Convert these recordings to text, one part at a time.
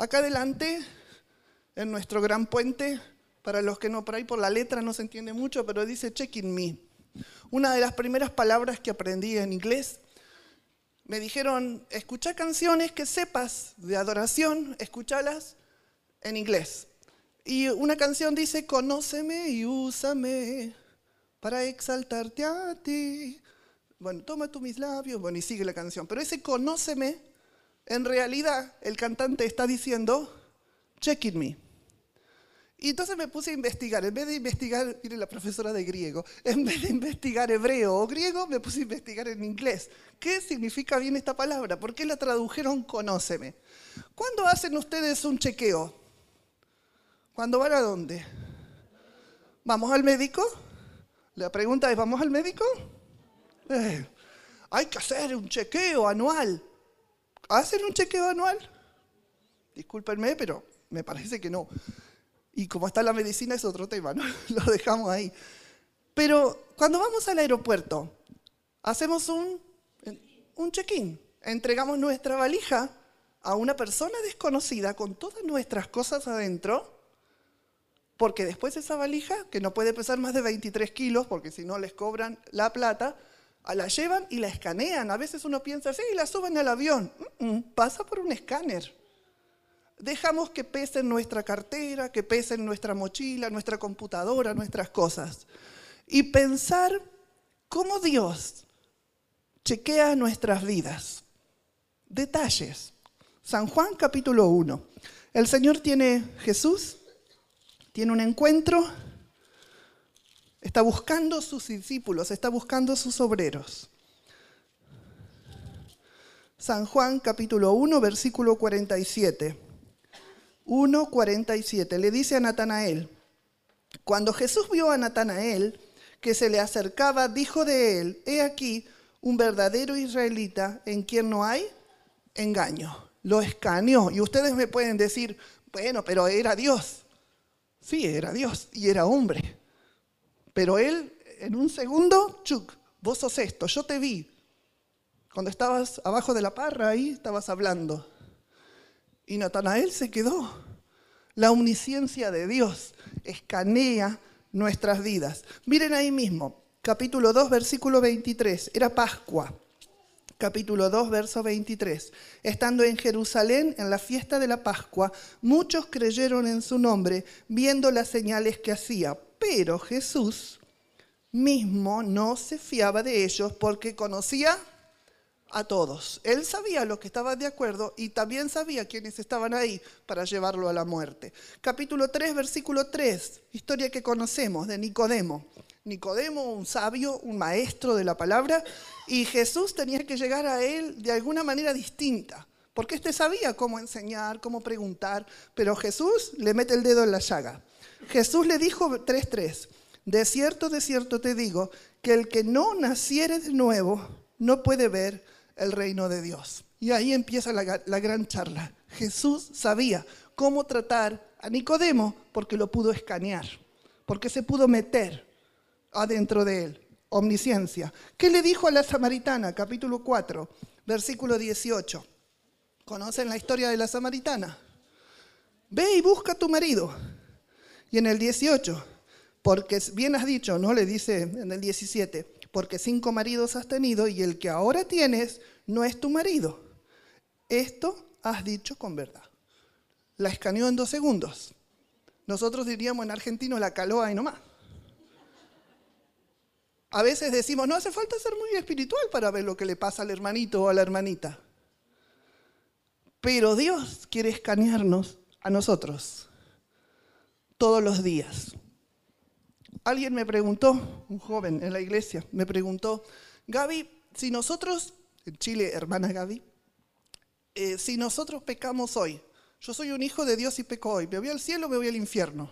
Acá adelante, en nuestro gran puente, para los que no por ahí por la letra no se entiende mucho, pero dice checking me. Una de las primeras palabras que aprendí en inglés, me dijeron, escucha canciones que sepas de adoración, escúchalas en inglés. Y una canción dice, conóceme y úsame para exaltarte a ti. Bueno, toma tú mis labios, bueno, y sigue la canción. Pero ese conóceme, en realidad el cantante está diciendo, checking me. Y entonces me puse a investigar, en vez de investigar, mire la profesora de griego, en vez de investigar hebreo o griego, me puse a investigar en inglés. ¿Qué significa bien esta palabra? ¿Por qué la tradujeron conóceme? ¿Cuándo hacen ustedes un chequeo? ¿Cuándo van a dónde? ¿Vamos al médico? La pregunta es, ¿vamos al médico? Eh, hay que hacer un chequeo anual. ¿Hacen un chequeo anual? Discúlpenme, pero me parece que no. Y como está la medicina es otro tema, ¿no? Lo dejamos ahí. Pero cuando vamos al aeropuerto, hacemos un, un check-in. Entregamos nuestra valija a una persona desconocida con todas nuestras cosas adentro, porque después esa valija, que no puede pesar más de 23 kilos, porque si no les cobran la plata, la llevan y la escanean. A veces uno piensa, sí, la suben al avión. pasa por un escáner. Dejamos que pese en nuestra cartera, que pese en nuestra mochila, nuestra computadora, nuestras cosas. Y pensar cómo Dios chequea nuestras vidas. Detalles. San Juan capítulo 1. El Señor tiene Jesús, tiene un encuentro, está buscando sus discípulos, está buscando sus obreros. San Juan capítulo 1, versículo 47. 1.47. Le dice a Natanael, cuando Jesús vio a Natanael que se le acercaba, dijo de él, he aquí un verdadero israelita en quien no hay engaño. Lo escaneó. Y ustedes me pueden decir, bueno, pero era Dios. Sí, era Dios y era hombre. Pero él, en un segundo, chuc, vos sos esto, yo te vi. Cuando estabas abajo de la parra ahí, estabas hablando. Y Natanael se quedó. La omnisciencia de Dios escanea nuestras vidas. Miren ahí mismo, capítulo 2, versículo 23. Era Pascua. Capítulo 2, verso 23. Estando en Jerusalén en la fiesta de la Pascua, muchos creyeron en su nombre, viendo las señales que hacía. Pero Jesús mismo no se fiaba de ellos porque conocía a todos. Él sabía los que estaban de acuerdo y también sabía quiénes estaban ahí para llevarlo a la muerte. Capítulo 3, versículo 3, historia que conocemos de Nicodemo. Nicodemo, un sabio, un maestro de la palabra, y Jesús tenía que llegar a él de alguna manera distinta, porque éste sabía cómo enseñar, cómo preguntar, pero Jesús le mete el dedo en la llaga. Jesús le dijo 3.3, de cierto, de cierto te digo, que el que no naciere de nuevo no puede ver el reino de Dios. Y ahí empieza la, gran charla. Jesús sabía cómo tratar a Nicodemo porque lo pudo escanear, porque se pudo meter adentro de él. Omnisciencia. ¿Qué le dijo a la samaritana? Capítulo 4, versículo 18. ¿Conocen la historia de la samaritana? Ve y busca a tu marido. Y en el 18, porque bien has dicho, ¿no? Le dice en el 17, porque cinco maridos has tenido y el que ahora tienes no es tu marido. Esto has dicho con verdad. La escaneó en dos segundos. Nosotros diríamos en argentino la caló ahí nomás. A veces decimos, no hace falta ser muy espiritual para ver lo que le pasa al hermanito o a la hermanita. Pero Dios quiere escanearnos a nosotros todos los días. Alguien me preguntó, un joven en la iglesia, me preguntó, Gaby, si nosotros, en Chile, hermana Gaby, eh, si nosotros pecamos hoy, yo soy un hijo de Dios y peco hoy, ¿me voy al cielo o me voy al infierno?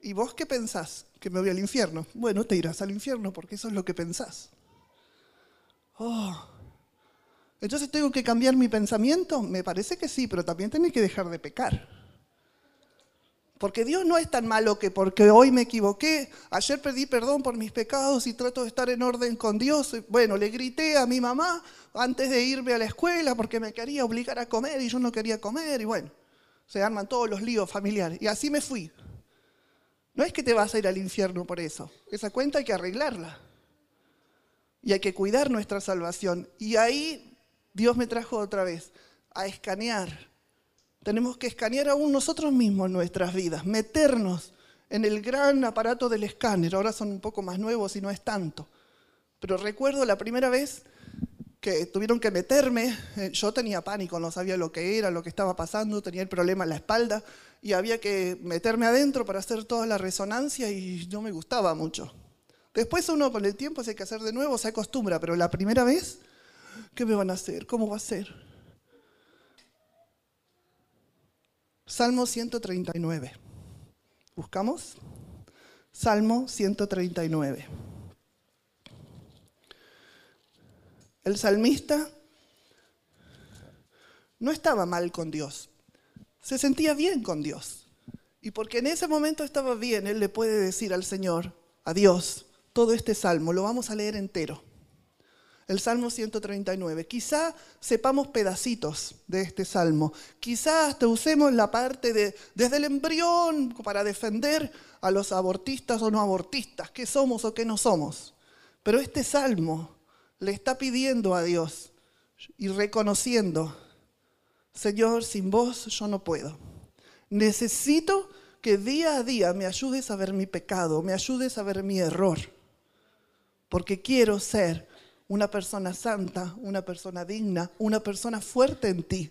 ¿Y vos qué pensás? ¿Que me voy al infierno? Bueno, te irás al infierno porque eso es lo que pensás. Oh. Entonces tengo que cambiar mi pensamiento. Me parece que sí, pero también tenés que dejar de pecar. Porque Dios no es tan malo que porque hoy me equivoqué, ayer pedí perdón por mis pecados y trato de estar en orden con Dios. Bueno, le grité a mi mamá antes de irme a la escuela porque me quería obligar a comer y yo no quería comer y bueno, se arman todos los líos familiares. Y así me fui. No es que te vas a ir al infierno por eso. Esa cuenta hay que arreglarla. Y hay que cuidar nuestra salvación. Y ahí Dios me trajo otra vez a escanear tenemos que escanear aún nosotros mismos nuestras vidas, meternos en el gran aparato del escáner. Ahora son un poco más nuevos y no es tanto. Pero recuerdo la primera vez que tuvieron que meterme, eh, yo tenía pánico, no sabía lo que era, lo que estaba pasando, tenía el problema en la espalda y había que meterme adentro para hacer toda la resonancia y no me gustaba mucho. Después uno con el tiempo se hay que hacer de nuevo, se acostumbra, pero la primera vez, ¿qué me van a hacer? ¿Cómo va a ser? Salmo 139. ¿Buscamos? Salmo 139. El salmista no estaba mal con Dios, se sentía bien con Dios. Y porque en ese momento estaba bien, él le puede decir al Señor, a Dios, todo este salmo, lo vamos a leer entero el Salmo 139. Quizá sepamos pedacitos de este salmo. Quizá hasta usemos la parte de desde el embrión para defender a los abortistas o no abortistas, qué somos o qué no somos. Pero este salmo le está pidiendo a Dios y reconociendo, Señor, sin vos yo no puedo. Necesito que día a día me ayudes a ver mi pecado, me ayudes a ver mi error, porque quiero ser una persona santa, una persona digna, una persona fuerte en ti.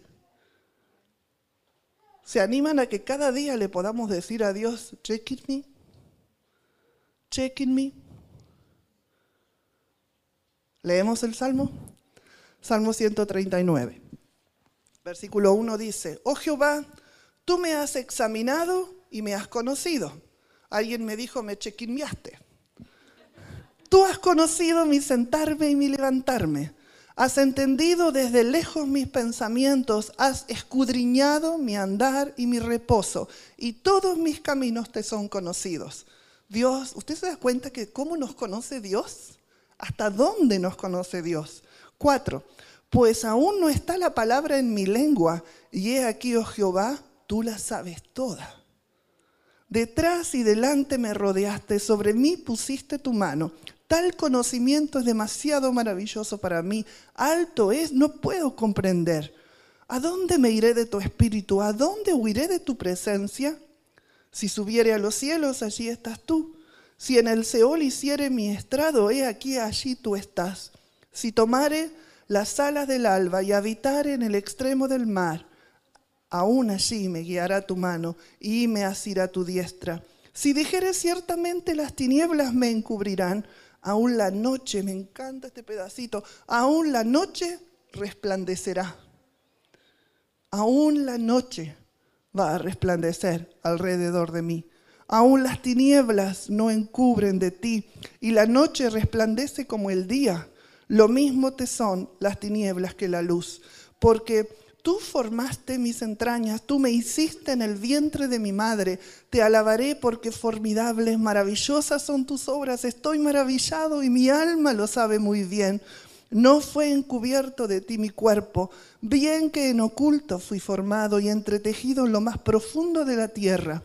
¿Se animan a que cada día le podamos decir a Dios, check in me? Check in me. ¿Leemos el Salmo? Salmo 139. Versículo 1 dice, oh Jehová, tú me has examinado y me has conocido. Alguien me dijo, me chequinmeaste. Tú has conocido mi sentarme y mi levantarme. Has entendido desde lejos mis pensamientos, has escudriñado mi andar y mi reposo, y todos mis caminos te son conocidos. Dios, ¿usted se da cuenta que cómo nos conoce Dios? ¿Hasta dónde nos conoce Dios? Cuatro, pues aún no está la palabra en mi lengua, y he aquí, oh Jehová, tú la sabes toda. Detrás y delante me rodeaste, sobre mí pusiste tu mano. Tal conocimiento es demasiado maravilloso para mí. Alto es, no puedo comprender. ¿A dónde me iré de tu espíritu? ¿A dónde huiré de tu presencia? Si subiere a los cielos, allí estás tú. Si en el Seol hiciere mi estrado, he aquí, allí tú estás. Si tomare las alas del alba y habitare en el extremo del mar, aún allí me guiará tu mano y me asirá tu diestra. Si dijere ciertamente las tinieblas me encubrirán, aún la noche, me encanta este pedacito, aún la noche resplandecerá. Aún la noche va a resplandecer alrededor de mí. Aún las tinieblas no encubren de ti y la noche resplandece como el día. Lo mismo te son las tinieblas que la luz, porque Tú formaste mis entrañas, tú me hiciste en el vientre de mi madre. Te alabaré porque formidables, maravillosas son tus obras. Estoy maravillado y mi alma lo sabe muy bien. No fue encubierto de ti mi cuerpo, bien que en oculto fui formado y entretejido en lo más profundo de la tierra.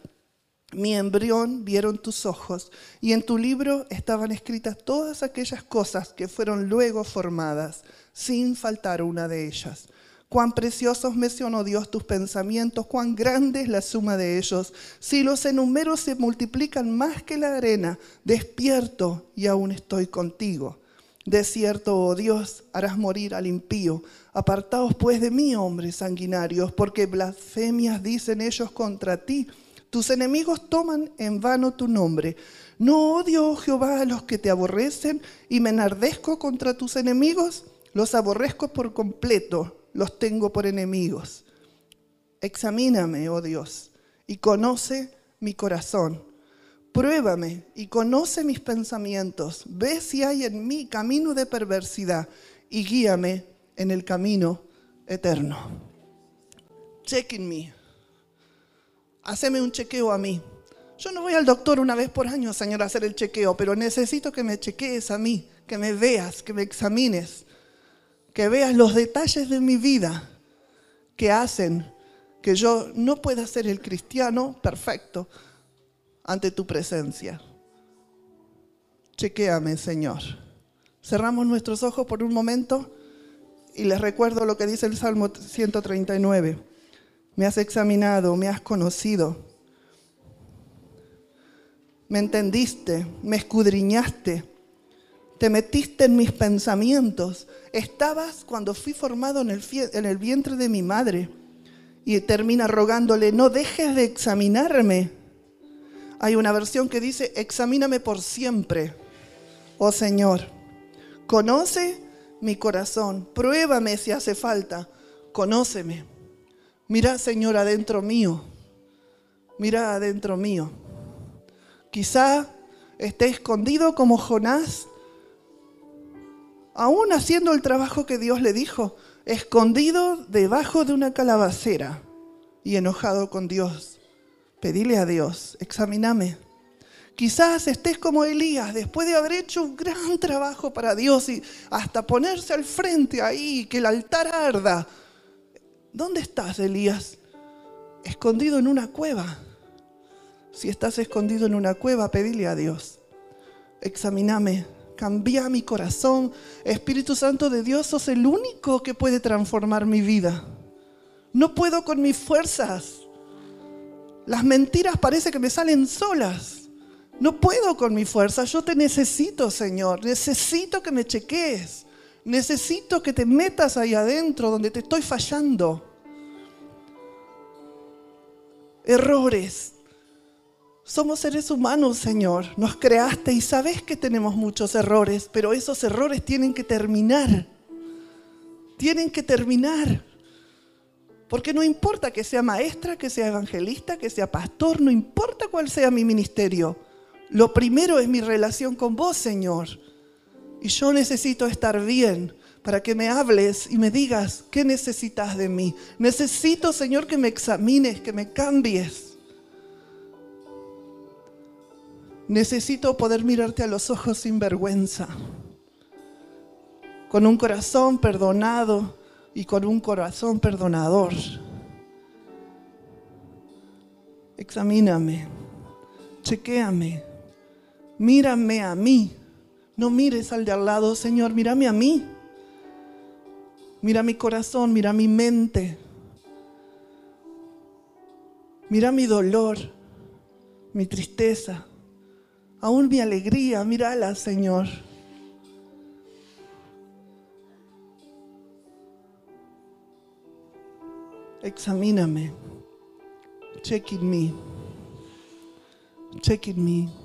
Mi embrión vieron tus ojos, y en tu libro estaban escritas todas aquellas cosas que fueron luego formadas, sin faltar una de ellas. Cuán preciosos mencionó Dios tus pensamientos, cuán grande es la suma de ellos. Si los enumero se multiplican más que la arena, despierto y aún estoy contigo. De cierto, oh Dios, harás morir al impío. Apartaos pues de mí, hombres sanguinarios, porque blasfemias dicen ellos contra ti. Tus enemigos toman en vano tu nombre. No odio, oh Jehová, a los que te aborrecen y me enardezco contra tus enemigos. Los aborrezco por completo los tengo por enemigos. Examíname, oh Dios, y conoce mi corazón. Pruébame y conoce mis pensamientos. Ve si hay en mí camino de perversidad y guíame en el camino eterno. Check in me. haceme un chequeo a mí. Yo no voy al doctor una vez por año, Señor, a hacer el chequeo, pero necesito que me chequees a mí, que me veas, que me examines, que veas los detalles de mi vida que hacen que yo no pueda ser el cristiano perfecto ante tu presencia. Chequéame, Señor. Cerramos nuestros ojos por un momento y les recuerdo lo que dice el Salmo 139. Me has examinado, me has conocido. Me entendiste, me escudriñaste, te metiste en mis pensamientos. Estabas cuando fui formado en el, en el vientre de mi madre. Y termina rogándole, no dejes de examinarme. Hay una versión que dice, examíname por siempre, oh Señor. Conoce mi corazón, pruébame si hace falta, conóceme. Mira, Señor, adentro mío. Mira adentro mío. Quizá esté escondido como Jonás, aún haciendo el trabajo que Dios le dijo, escondido debajo de una calabacera y enojado con Dios. Pedile a Dios, examíname. Quizás estés como Elías, después de haber hecho un gran trabajo para Dios y hasta ponerse al frente ahí, que el altar arda. ¿Dónde estás, Elías? Escondido en una cueva. Si estás escondido en una cueva, pedile a Dios. Examíname, cambia mi corazón. Espíritu Santo de Dios, sos el único que puede transformar mi vida. No puedo con mis fuerzas. Las mentiras parece que me salen solas. No puedo con mi fuerza, yo te necesito, Señor. Necesito que me chequees. Necesito que te metas ahí adentro donde te estoy fallando. Errores. Somos seres humanos, Señor. Nos creaste y sabes que tenemos muchos errores, pero esos errores tienen que terminar. Tienen que terminar. Porque no importa que sea maestra, que sea evangelista, que sea pastor, no importa cuál sea mi ministerio. Lo primero es mi relación con vos, Señor. Y yo necesito estar bien para que me hables y me digas qué necesitas de mí. Necesito, Señor, que me examines, que me cambies. Necesito poder mirarte a los ojos sin vergüenza, con un corazón perdonado y con un corazón perdonador. Examíname, chequéame mírame a mí. No mires al de al lado, Señor, mírame a mí. Mira mi corazón, mira mi mente. Mira mi dolor, mi tristeza, aún mi alegría, mírala, Señor. Examíname. Check in me. Check in me.